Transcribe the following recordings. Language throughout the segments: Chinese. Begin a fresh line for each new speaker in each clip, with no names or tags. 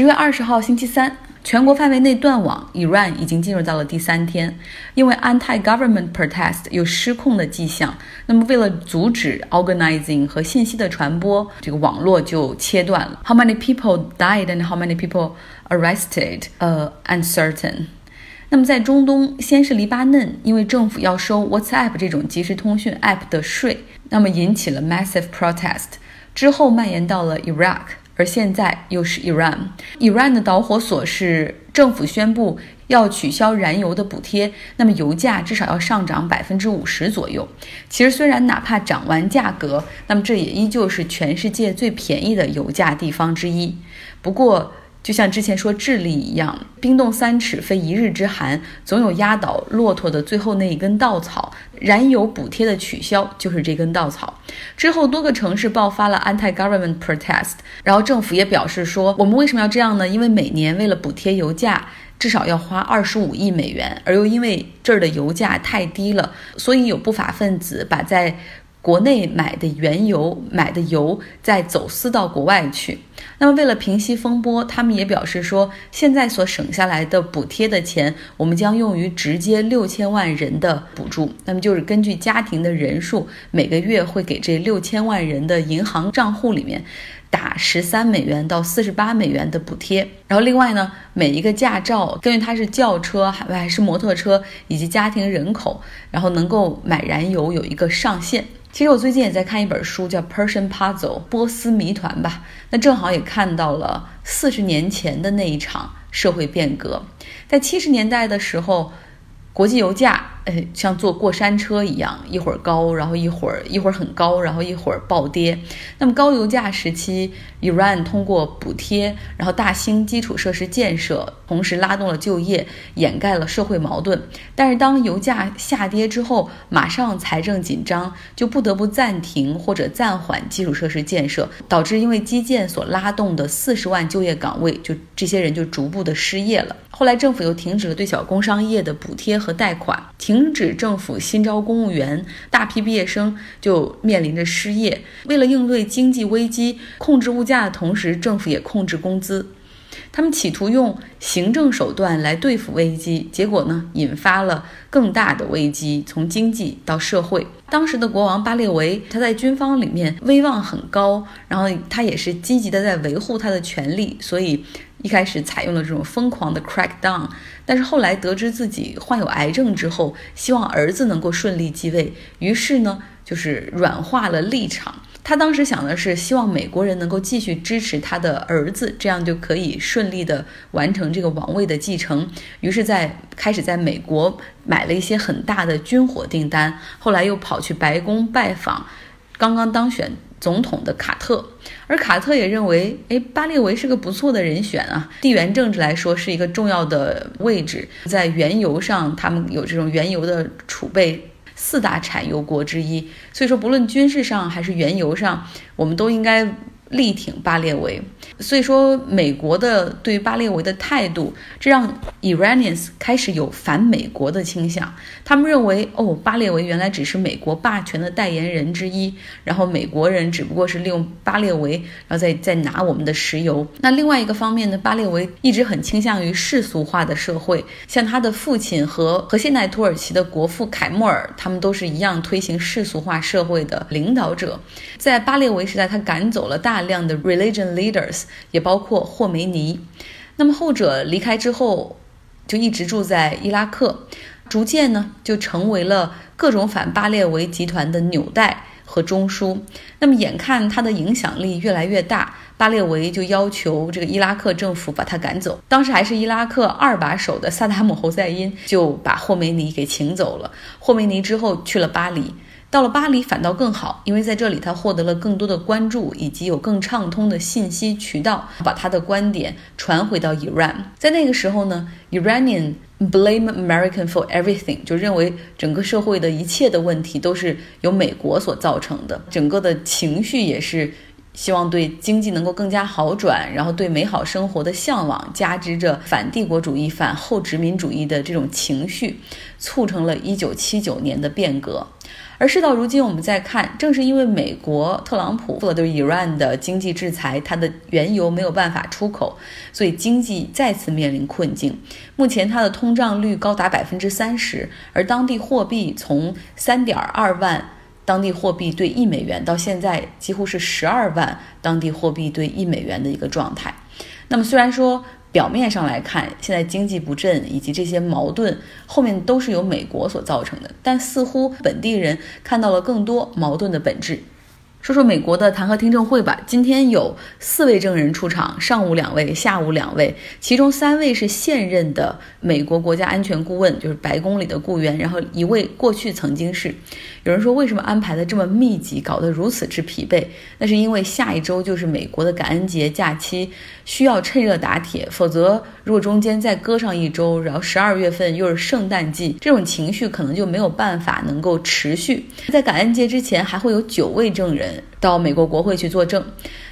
十月二十号星期三，全国范围内断网，Iran 已经进入到了第三天，因为 anti-government protest 有失控的迹象。那么为了阻止 organizing 和信息的传播，这个网络就切断了。How many people died and how many people arrested? 呃，uncertain。那么在中东，先是黎巴嫩，因为政府要收 WhatsApp 这种即时通讯 app 的税，那么引起了 massive protest，之后蔓延到了 Iraq。而现在又是 Iran。Iran 的导火索是政府宣布要取消燃油的补贴，那么油价至少要上涨百分之五十左右。其实虽然哪怕涨完价格，那么这也依旧是全世界最便宜的油价地方之一。不过，就像之前说智利一样，冰冻三尺非一日之寒，总有压倒骆驼的最后那一根稻草。燃油补贴的取消就是这根稻草。之后，多个城市爆发了 anti-government protest，然后政府也表示说，我们为什么要这样呢？因为每年为了补贴油价，至少要花二十五亿美元，而又因为这儿的油价太低了，所以有不法分子把在国内买的原油买的油再走私到国外去。那么，为了平息风波，他们也表示说，现在所省下来的补贴的钱，我们将用于直接六千万人的补助。那么，就是根据家庭的人数，每个月会给这六千万人的银行账户里面打十三美元到四十八美元的补贴。然后，另外呢，每一个驾照根据它是轿车还还是摩托车以及家庭人口，然后能够买燃油有一个上限。其实我最近也在看一本书，叫《Persian Puzzle》波斯谜团吧。那正好也看到了四十年前的那一场社会变革，在七十年代的时候。国际油价，像坐过山车一样，一会儿高，然后一会儿一会儿很高，然后一会儿暴跌。那么高油价时期，Iran 通过补贴，然后大兴基础设施建设，同时拉动了就业，掩盖了社会矛盾。但是当油价下跌之后，马上财政紧张，就不得不暂停或者暂缓基础设施建设，导致因为基建所拉动的四十万就业岗位，就这些人就逐步的失业了。后来政府又停止了对小工商业的补贴和贷款，停停止政府新招公务员，大批毕业生就面临着失业。为了应对经济危机，控制物价的同时，政府也控制工资。他们企图用行政手段来对付危机，结果呢，引发了更大的危机，从经济到社会。当时的国王巴列维，他在军方里面威望很高，然后他也是积极的在维护他的权利，所以。一开始采用了这种疯狂的 crackdown，但是后来得知自己患有癌症之后，希望儿子能够顺利继位，于是呢，就是软化了立场。他当时想的是，希望美国人能够继续支持他的儿子，这样就可以顺利的完成这个王位的继承。于是，在开始在美国买了一些很大的军火订单，后来又跑去白宫拜访刚刚当选。总统的卡特，而卡特也认为，哎，巴列维是个不错的人选啊。地缘政治来说是一个重要的位置，在原油上，他们有这种原油的储备，四大产油国之一。所以说，不论军事上还是原油上，我们都应该。力挺巴列维，所以说美国的对巴列维的态度，这让 Iranians 开始有反美国的倾向。他们认为，哦，巴列维原来只是美国霸权的代言人之一，然后美国人只不过是利用巴列维，然后再再拿我们的石油。那另外一个方面呢，巴列维一直很倾向于世俗化的社会，像他的父亲和和现代土耳其的国父凯莫尔，他们都是一样推行世俗化社会的领导者。在巴列维时代，他赶走了大。大量的 religion leaders 也包括霍梅尼，那么后者离开之后，就一直住在伊拉克，逐渐呢就成为了各种反巴列维集团的纽带和中枢。那么眼看他的影响力越来越大，巴列维就要求这个伊拉克政府把他赶走。当时还是伊拉克二把手的萨达姆侯赛因就把霍梅尼给请走了。霍梅尼之后去了巴黎。到了巴黎反倒更好，因为在这里他获得了更多的关注，以及有更畅通的信息渠道，把他的观点传回到 Iran。在那个时候呢，Iranian blame American for everything，就认为整个社会的一切的问题都是由美国所造成的，整个的情绪也是希望对经济能够更加好转，然后对美好生活的向往，加之着反帝国主义、反后殖民主义的这种情绪，促成了一九七九年的变革。而事到如今，我们再看，正是因为美国特朗普做了对 Iran 的经济制裁，它的原油没有办法出口，所以经济再次面临困境。目前它的通胀率高达百分之三十，而当地货币从三点二万当地货币兑一美元，到现在几乎是十二万当地货币兑一美元的一个状态。那么虽然说，表面上来看，现在经济不振以及这些矛盾后面都是由美国所造成的，但似乎本地人看到了更多矛盾的本质。说说美国的弹劾听证会吧。今天有四位证人出场，上午两位，下午两位，其中三位是现任的美国国家安全顾问，就是白宫里的雇员，然后一位过去曾经是。有人说，为什么安排的这么密集，搞得如此之疲惫？那是因为下一周就是美国的感恩节假期，需要趁热打铁，否则如果中间再搁上一周，然后十二月份又是圣诞季，这种情绪可能就没有办法能够持续。在感恩节之前，还会有九位证人到美国国会去作证。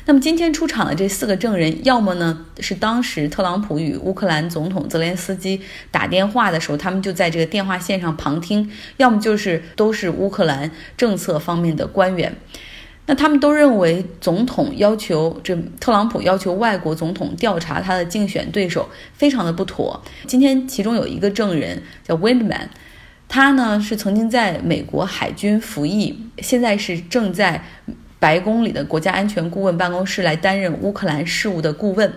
那么今天出场的这四个证人，要么呢是当时特朗普与乌克兰总统泽连斯基打电话的时候，他们就在这个电话线上旁听；要么就是都是乌克兰政策方面的官员。那他们都认为，总统要求这特朗普要求外国总统调查他的竞选对手，非常的不妥。今天其中有一个证人叫 Windman，他呢是曾经在美国海军服役，现在是正在。白宫里的国家安全顾问办公室来担任乌克兰事务的顾问，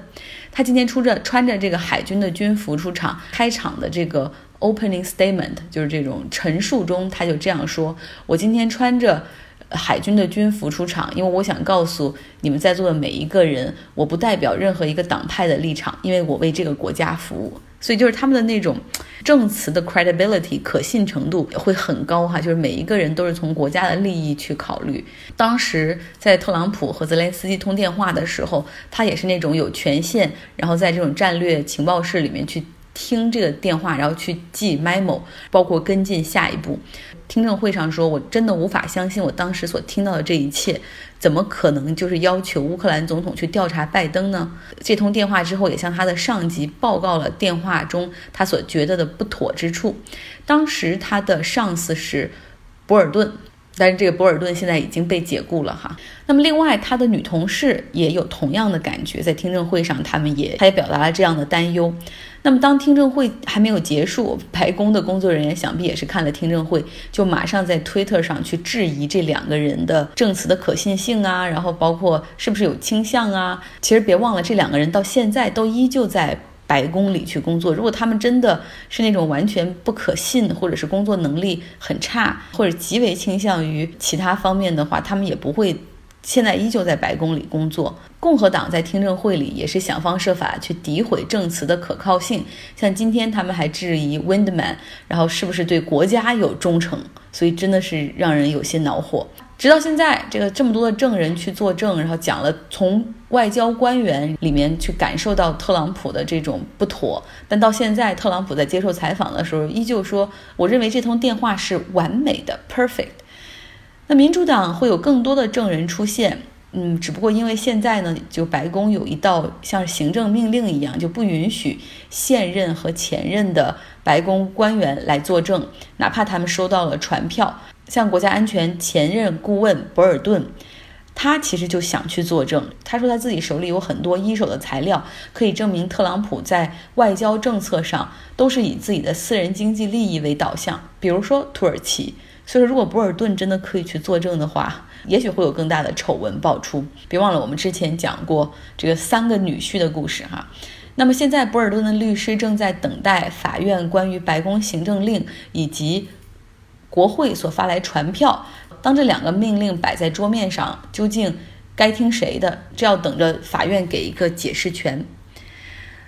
他今天出着穿着这个海军的军服出场，开场的这个 opening statement 就是这种陈述中，他就这样说：“我今天穿着海军的军服出场，因为我想告诉你们在座的每一个人，我不代表任何一个党派的立场，因为我为这个国家服务。”所以就是他们的那种证词的 credibility 可信程度会很高哈，就是每一个人都是从国家的利益去考虑。当时在特朗普和泽连斯基通电话的时候，他也是那种有权限，然后在这种战略情报室里面去听这个电话，然后去记 memo，包括跟进下一步。听证会上说，我真的无法相信我当时所听到的这一切，怎么可能就是要求乌克兰总统去调查拜登呢？这通电话之后，也向他的上级报告了电话中他所觉得的不妥之处。当时他的上司是博尔顿，但是这个博尔顿现在已经被解雇了哈。那么另外，他的女同事也有同样的感觉，在听证会上，他们也他也表达了这样的担忧。那么，当听证会还没有结束，白宫的工作人员想必也是看了听证会，就马上在推特上去质疑这两个人的证词的可信性啊，然后包括是不是有倾向啊。其实别忘了，这两个人到现在都依旧在白宫里去工作。如果他们真的是那种完全不可信，或者是工作能力很差，或者极为倾向于其他方面的话，他们也不会。现在依旧在白宫里工作。共和党在听证会里也是想方设法去诋毁证词的可靠性。像今天他们还质疑 Windman，然后是不是对国家有忠诚？所以真的是让人有些恼火。直到现在，这个这么多的证人去作证，然后讲了从外交官员里面去感受到特朗普的这种不妥。但到现在，特朗普在接受采访的时候依旧说：“我认为这通电话是完美的，perfect。”那民主党会有更多的证人出现，嗯，只不过因为现在呢，就白宫有一道像行政命令一样，就不允许现任和前任的白宫官员来作证，哪怕他们收到了传票。像国家安全前任顾问博尔顿，他其实就想去作证。他说他自己手里有很多一手的材料，可以证明特朗普在外交政策上都是以自己的私人经济利益为导向，比如说土耳其。所以说，如果博尔顿真的可以去作证的话，也许会有更大的丑闻爆出。别忘了，我们之前讲过这个三个女婿的故事哈。那么现在，博尔顿的律师正在等待法院关于白宫行政令以及国会所发来传票。当这两个命令摆在桌面上，究竟该听谁的？这要等着法院给一个解释权。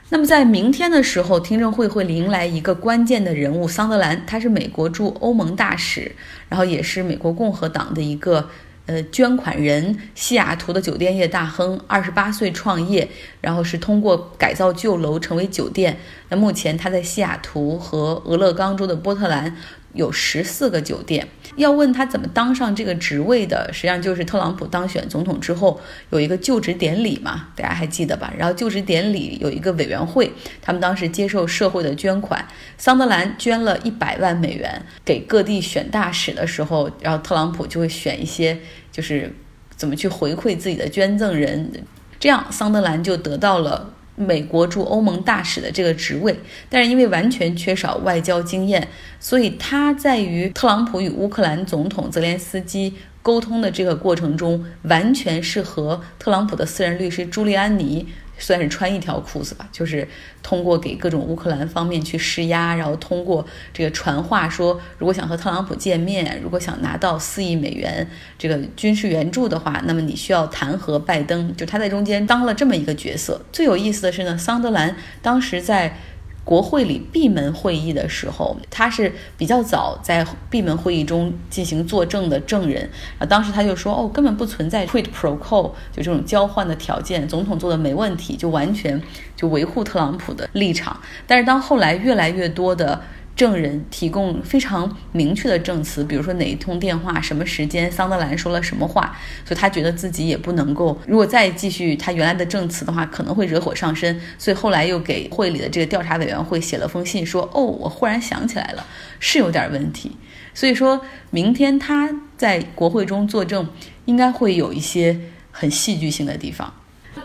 那么在明天的时候，听证会会迎来一个关键的人物桑德兰，他是美国驻欧盟大使，然后也是美国共和党的一个呃捐款人，西雅图的酒店业大亨，二十八岁创业，然后是通过改造旧楼成为酒店。那目前他在西雅图和俄勒冈州的波特兰有十四个酒店。要问他怎么当上这个职位的，实际上就是特朗普当选总统之后有一个就职典礼嘛，大家还记得吧？然后就职典礼有一个委员会，他们当时接受社会的捐款，桑德兰捐了一百万美元给各地选大使的时候，然后特朗普就会选一些就是怎么去回馈自己的捐赠人，这样桑德兰就得到了。美国驻欧盟大使的这个职位，但是因为完全缺少外交经验，所以他在与特朗普与乌克兰总统泽连斯基沟通的这个过程中，完全是和特朗普的私人律师朱利安尼。算是穿一条裤子吧，就是通过给各种乌克兰方面去施压，然后通过这个传话说，如果想和特朗普见面，如果想拿到四亿美元这个军事援助的话，那么你需要弹劾拜登。就他在中间当了这么一个角色。最有意思的是呢，桑德兰当时在。国会里闭门会议的时候，他是比较早在闭门会议中进行作证的证人啊。当时他就说：“哦，根本不存在 quid pro quo，就这种交换的条件，总统做的没问题，就完全就维护特朗普的立场。”但是当后来越来越多的。证人提供非常明确的证词，比如说哪一通电话、什么时间，桑德兰说了什么话，所以他觉得自己也不能够，如果再继续他原来的证词的话，可能会惹火上身，所以后来又给会里的这个调查委员会写了封信，说：“哦，我忽然想起来了，是有点问题。”所以说明天他在国会中作证，应该会有一些很戏剧性的地方。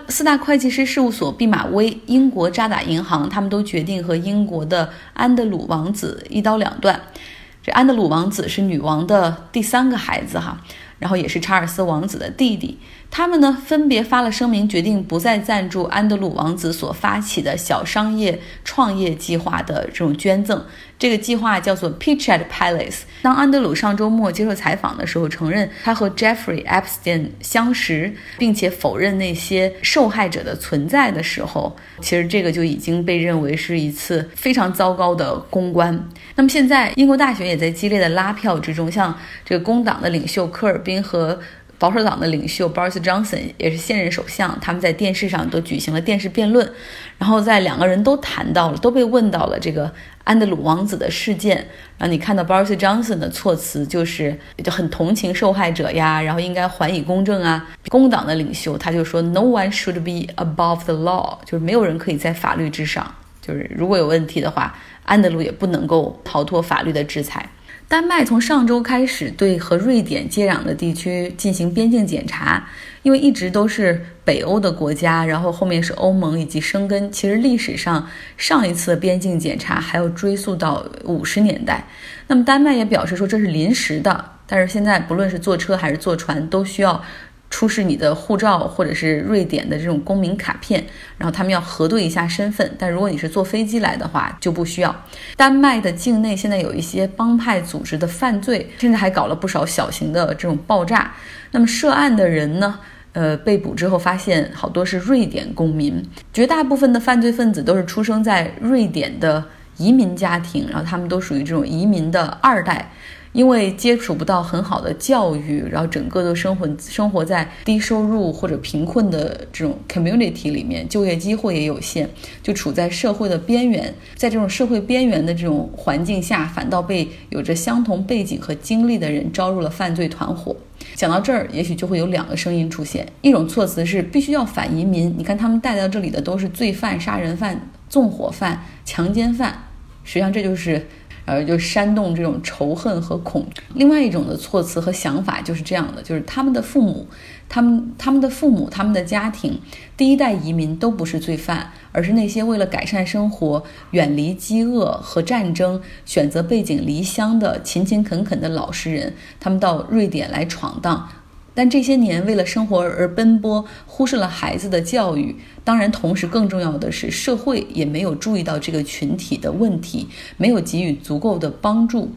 四大会计师事务所毕马威、英国渣打银行，他们都决定和英国的安德鲁王子一刀两断。这安德鲁王子是女王的第三个孩子哈，然后也是查尔斯王子的弟弟。他们呢分别发了声明，决定不再赞助安德鲁王子所发起的小商业创业计划的这种捐赠。这个计划叫做 Pitch at Palace。当安德鲁上周末接受采访的时候，承认他和 Jeffrey Epstein 相识，并且否认那些受害者的存在的时候，其实这个就已经被认为是一次非常糟糕的公关。那么现在英国大选也在激烈的拉票之中，像这个工党的领袖科尔宾和。保守党的领袖 Boris Johnson 也是现任首相，他们在电视上都举行了电视辩论，然后在两个人都谈到了，都被问到了这个安德鲁王子的事件。然后你看到 Boris Johnson 的措辞就是就很同情受害者呀，然后应该还以公正啊。工党的领袖他就说 No one should be above the law，就是没有人可以在法律之上，就是如果有问题的话，安德鲁也不能够逃脱法律的制裁。丹麦从上周开始对和瑞典接壤的地区进行边境检查，因为一直都是北欧的国家，然后后面是欧盟以及生根。其实历史上上一次边境检查还要追溯到五十年代。那么丹麦也表示说这是临时的，但是现在不论是坐车还是坐船都需要。出示你的护照或者是瑞典的这种公民卡片，然后他们要核对一下身份。但如果你是坐飞机来的话，就不需要。丹麦的境内现在有一些帮派组织的犯罪，甚至还搞了不少小型的这种爆炸。那么涉案的人呢？呃，被捕之后发现好多是瑞典公民，绝大部分的犯罪分子都是出生在瑞典的移民家庭，然后他们都属于这种移民的二代。因为接触不到很好的教育，然后整个都生活生活在低收入或者贫困的这种 community 里面，就业机会也有限，就处在社会的边缘。在这种社会边缘的这种环境下，反倒被有着相同背景和经历的人招入了犯罪团伙。讲到这儿，也许就会有两个声音出现：一种措辞是必须要反移民，你看他们带到这里的都是罪犯、杀人犯、纵火犯、强奸犯，实际上这就是。呃，就煽动这种仇恨和恐。另外一种的措辞和想法就是这样的，就是他们的父母，他们他们的父母，他们的家庭，第一代移民都不是罪犯，而是那些为了改善生活、远离饥饿和战争，选择背井离乡的勤勤恳恳的老实人。他们到瑞典来闯荡。但这些年为了生活而奔波，忽视了孩子的教育。当然，同时更重要的是，社会也没有注意到这个群体的问题，没有给予足够的帮助，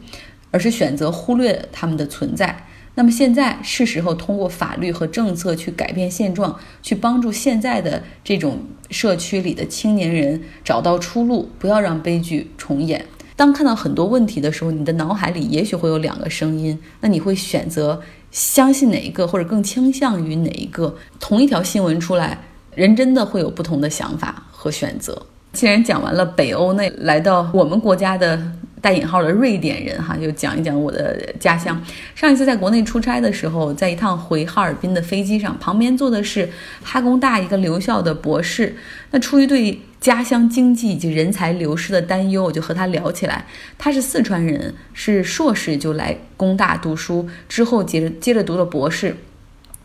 而是选择忽略他们的存在。那么现在是时候通过法律和政策去改变现状，去帮助现在的这种社区里的青年人找到出路，不要让悲剧重演。当看到很多问题的时候，你的脑海里也许会有两个声音，那你会选择？相信哪一个，或者更倾向于哪一个？同一条新闻出来，人真的会有不同的想法和选择。既然讲完了北欧，那来到我们国家的带引号的瑞典人哈，就讲一讲我的家乡。上一次在国内出差的时候，在一趟回哈尔滨的飞机上，旁边坐的是哈工大一个留校的博士。那出于对家乡经济以及人才流失的担忧，我就和他聊起来。他是四川人，是硕士就来工大读书，之后接着接着读了博士。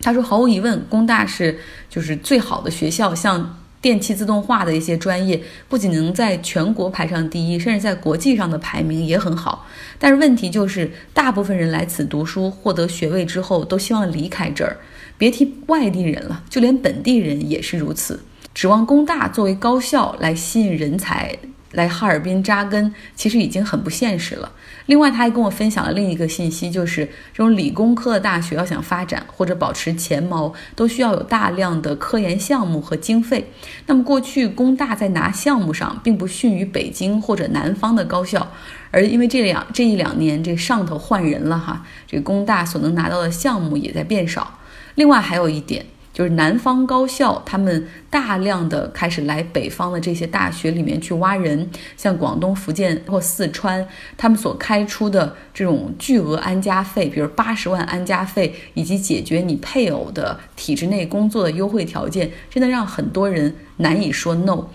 他说，毫无疑问，工大是就是最好的学校，像。电气自动化的一些专业不仅能在全国排上第一，甚至在国际上的排名也很好。但是问题就是，大部分人来此读书，获得学位之后都希望离开这儿，别提外地人了，就连本地人也是如此。指望工大作为高校来吸引人才。来哈尔滨扎根，其实已经很不现实了。另外，他还跟我分享了另一个信息，就是这种理工科的大学要想发展或者保持前茅，都需要有大量的科研项目和经费。那么，过去工大在拿项目上并不逊于北京或者南方的高校，而因为这两这一两年这上头换人了哈，这工大所能拿到的项目也在变少。另外，还有一点。就是南方高校，他们大量的开始来北方的这些大学里面去挖人，像广东、福建或四川，他们所开出的这种巨额安家费，比如八十万安家费，以及解决你配偶的体制内工作的优惠条件，真的让很多人难以说 no。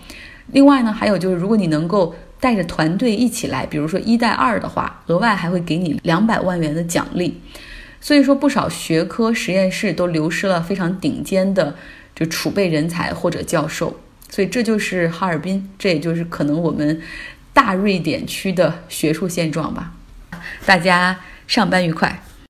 另外呢，还有就是，如果你能够带着团队一起来，比如说一带二的话，额外还会给你两百万元的奖励。所以说，不少学科实验室都流失了非常顶尖的就储备人才或者教授，所以这就是哈尔滨，这也就是可能我们大瑞典区的学术现状吧。大家上班愉快。